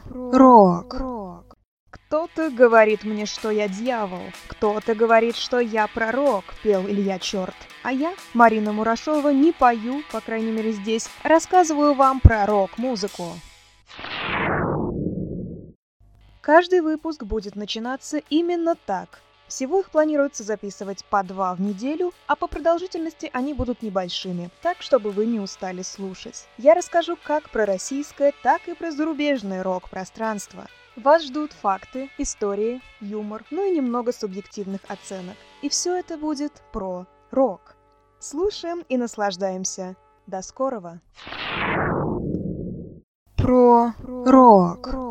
Про рок. Кто-то говорит мне, что я дьявол, кто-то говорит, что я пророк, пел Илья Черт. А я, Марина Мурашова, не пою, по крайней мере здесь, рассказываю вам про рок-музыку. Каждый выпуск будет начинаться именно так. Всего их планируется записывать по два в неделю, а по продолжительности они будут небольшими, так чтобы вы не устали слушать. Я расскажу как про российское, так и про зарубежное рок-пространство. Вас ждут факты, истории, юмор, ну и немного субъективных оценок. И все это будет про рок. Слушаем и наслаждаемся. До скорого! Про рок.